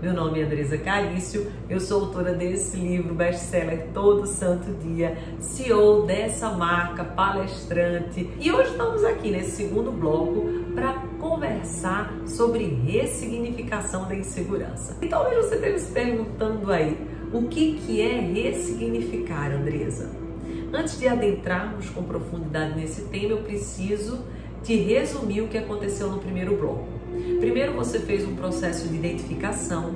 Meu nome é Andresa Carício, eu sou autora desse livro best-seller Todo Santo Dia, CEO dessa marca, palestrante. E hoje estamos aqui nesse segundo bloco para conversar sobre ressignificação da insegurança. E talvez você esteja se perguntando aí, o que, que é ressignificar, Andresa? Antes de adentrarmos com profundidade nesse tema, eu preciso te resumir o que aconteceu no primeiro bloco. Primeiro você fez um processo de identificação,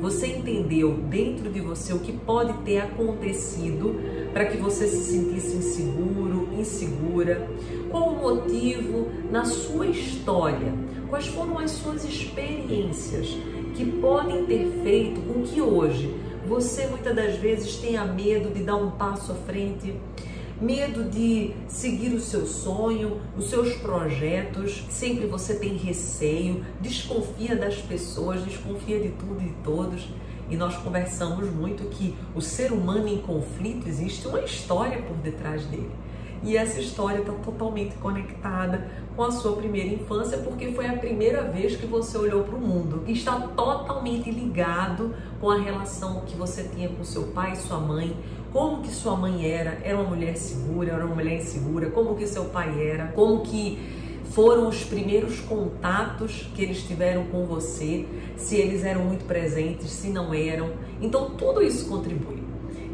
você entendeu dentro de você o que pode ter acontecido para que você se sentisse inseguro, insegura, qual o motivo na sua história, quais foram as suas experiências que podem ter feito com que hoje você muitas das vezes tenha medo de dar um passo à frente medo de seguir o seu sonho, os seus projetos, sempre você tem receio, desconfia das pessoas, desconfia de tudo e de todos. E nós conversamos muito que o ser humano em conflito existe uma história por detrás dele. E essa história está totalmente conectada com a sua primeira infância, porque foi a primeira vez que você olhou para o mundo. E está totalmente ligado com a relação que você tinha com seu pai e sua mãe, como que sua mãe era, era uma mulher segura, era uma mulher insegura, como que seu pai era, como que foram os primeiros contatos que eles tiveram com você, se eles eram muito presentes, se não eram. Então tudo isso contribui.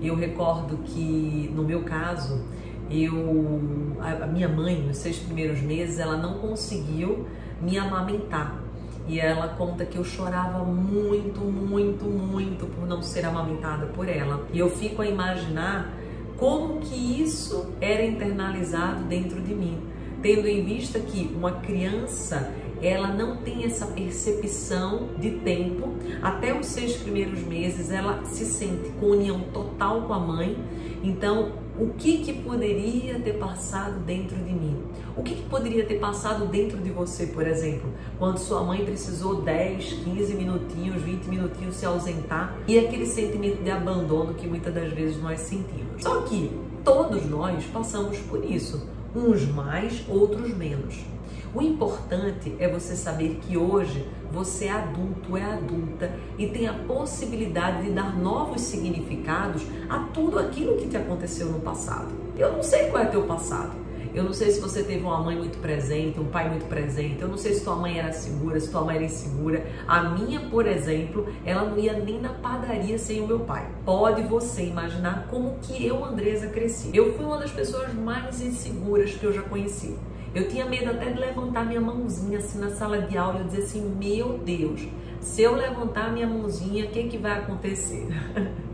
Eu recordo que no meu caso, eu a minha mãe nos seis primeiros meses ela não conseguiu me amamentar e ela conta que eu chorava muito, muito, muito por não ser amamentada por ela. E eu fico a imaginar como que isso era internalizado dentro de mim, tendo em vista que uma criança ela não tem essa percepção de tempo. Até os seis primeiros meses ela se sente com união total com a mãe. Então o que, que poderia ter passado dentro de mim? O que, que poderia ter passado dentro de você, por exemplo, quando sua mãe precisou 10, 15 minutinhos, 20 minutinhos se ausentar e aquele sentimento de abandono que muitas das vezes nós sentimos. Só que todos nós passamos por isso, uns mais, outros menos. O importante é você saber que hoje você é adulto, é adulta e tem a possibilidade de dar novos significados a tudo aquilo que te aconteceu no passado. Eu não sei qual é teu passado. Eu não sei se você teve uma mãe muito presente, um pai muito presente. Eu não sei se tua mãe era segura, se tua mãe era insegura. A minha, por exemplo, ela não ia nem na padaria sem o meu pai. Pode você imaginar como que eu, Andresa, cresci. Eu fui uma das pessoas mais inseguras que eu já conheci. Eu tinha medo até de levantar minha mãozinha assim na sala de aula e dizer assim: Meu Deus, se eu levantar minha mãozinha, o que, que vai acontecer?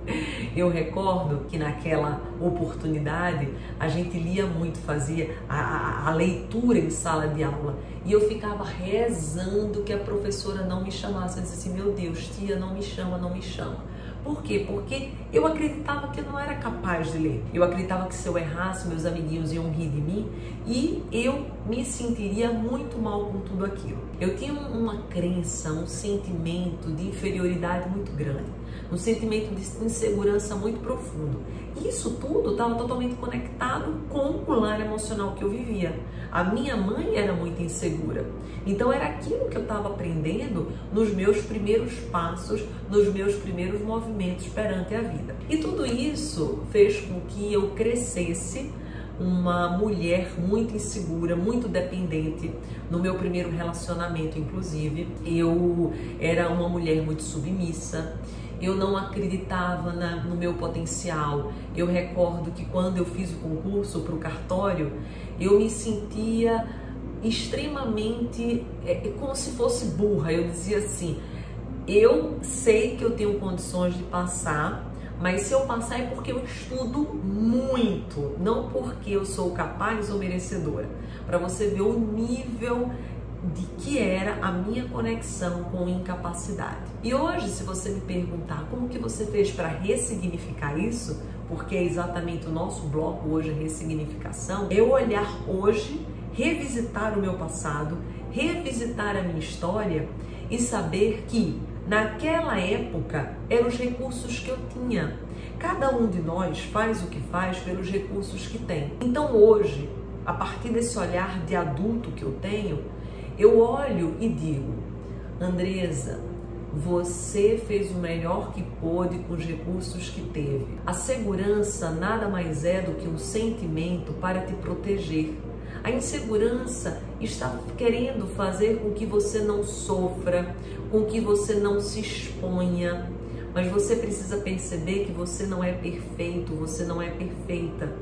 Eu recordo que naquela oportunidade a gente lia muito, fazia a, a, a, leitura em sala de aula e eu ficava rezando que a professora não me chamasse. Eu disse assim: Meu Deus, tia, não me chama, não me chama. Por quê? Porque eu acreditava que eu não era capaz de ler. Eu acreditava que se eu errasse, meus amiguinhos iam rir de mim e eu me sentiria muito mal com tudo aquilo. Eu tinha uma crença, um sentimento de inferioridade muito grande, um sentimento de insegurança muito profundo. Isso tudo estava totalmente conectado com o lar emocional que eu vivia. A minha mãe era muito insegura. Então era aquilo que eu estava aprendendo nos meus primeiros passos, nos meus primeiros movimentos perante a vida. E tudo isso fez com que eu crescesse uma mulher muito insegura, muito dependente. No meu primeiro relacionamento, inclusive, eu era uma mulher muito submissa eu não acreditava na, no meu potencial. Eu recordo que quando eu fiz o concurso para o cartório, eu me sentia extremamente é, é, como se fosse burra. Eu dizia assim: eu sei que eu tenho condições de passar, mas se eu passar é porque eu estudo muito, não porque eu sou capaz ou merecedora. Para você ver o nível de que era a minha conexão com incapacidade. E hoje, se você me perguntar como que você fez para ressignificar isso, porque é exatamente o nosso bloco hoje, ressignificação, eu olhar hoje revisitar o meu passado, revisitar a minha história e saber que naquela época eram os recursos que eu tinha. Cada um de nós faz o que faz pelos recursos que tem. Então hoje, a partir desse olhar de adulto que eu tenho, eu olho e digo: Andresa, você fez o melhor que pôde com os recursos que teve. A segurança nada mais é do que um sentimento para te proteger. A insegurança está querendo fazer com que você não sofra, com que você não se exponha. Mas você precisa perceber que você não é perfeito, você não é perfeita.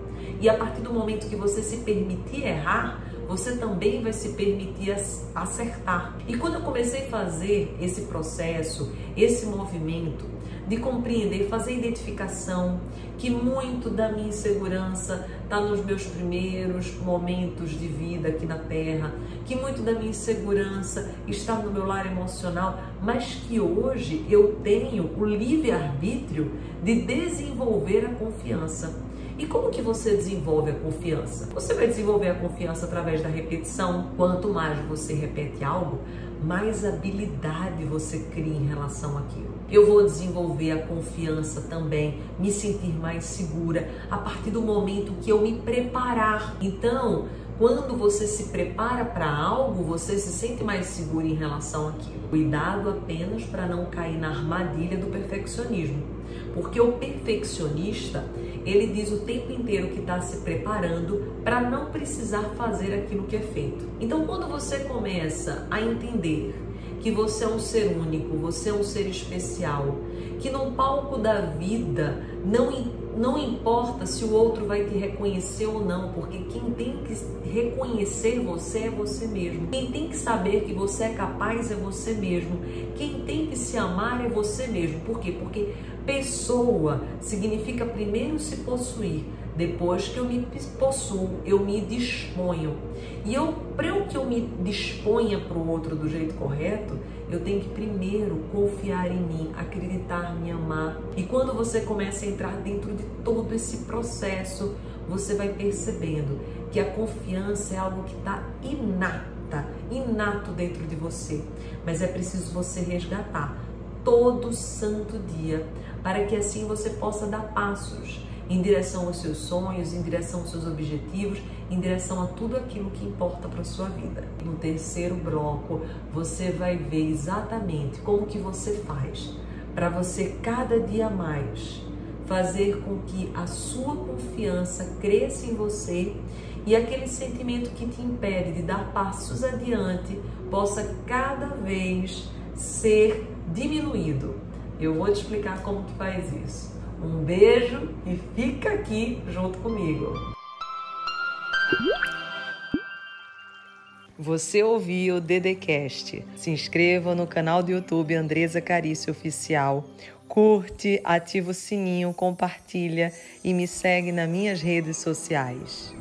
E a partir do momento que você se permitir errar, você também vai se permitir acertar. E quando eu comecei a fazer esse processo, esse movimento de compreender, fazer identificação, que muito da minha insegurança está nos meus primeiros momentos de vida aqui na Terra, que muito da minha insegurança está no meu lar emocional, mas que hoje eu tenho o livre-arbítrio de desenvolver a confiança. E como que você desenvolve a confiança? Você vai desenvolver a confiança através da repetição. Quanto mais você repete algo, mais habilidade você cria em relação àquilo. Eu vou desenvolver a confiança também, me sentir mais segura a partir do momento que eu me preparar. Então, quando você se prepara para algo, você se sente mais seguro em relação àquilo. Cuidado apenas para não cair na armadilha do perfeccionismo. Porque o perfeccionista, ele diz o tempo inteiro que está se preparando para não precisar fazer aquilo que é feito. Então, quando você começa a entender que você é um ser único, você é um ser especial, que no palco da vida não não importa se o outro vai te reconhecer ou não, porque quem tem que reconhecer você é você mesmo. Quem tem que saber que você é capaz é você mesmo. Quem tem que se amar é você mesmo. Por quê? Porque pessoa significa primeiro se possuir. Depois que eu me possuo, eu me disponho. E eu, para que eu me disponha para o outro do jeito correto, eu tenho que primeiro confiar em mim, acreditar, me amar. E quando você começa a entrar dentro de todo esse processo, você vai percebendo que a confiança é algo que está inata, inato dentro de você. Mas é preciso você resgatar todo santo dia, para que assim você possa dar passos em direção aos seus sonhos, em direção aos seus objetivos, em direção a tudo aquilo que importa para sua vida. No terceiro bloco, você vai ver exatamente como que você faz para você cada dia mais fazer com que a sua confiança cresça em você e aquele sentimento que te impede de dar passos adiante possa cada vez ser diminuído. Eu vou te explicar como que faz isso. Um beijo e fica aqui junto comigo. Você ouviu o Dedecast. Se inscreva no canal do YouTube Andresa Carício Oficial. Curte, ativa o sininho, compartilha e me segue nas minhas redes sociais.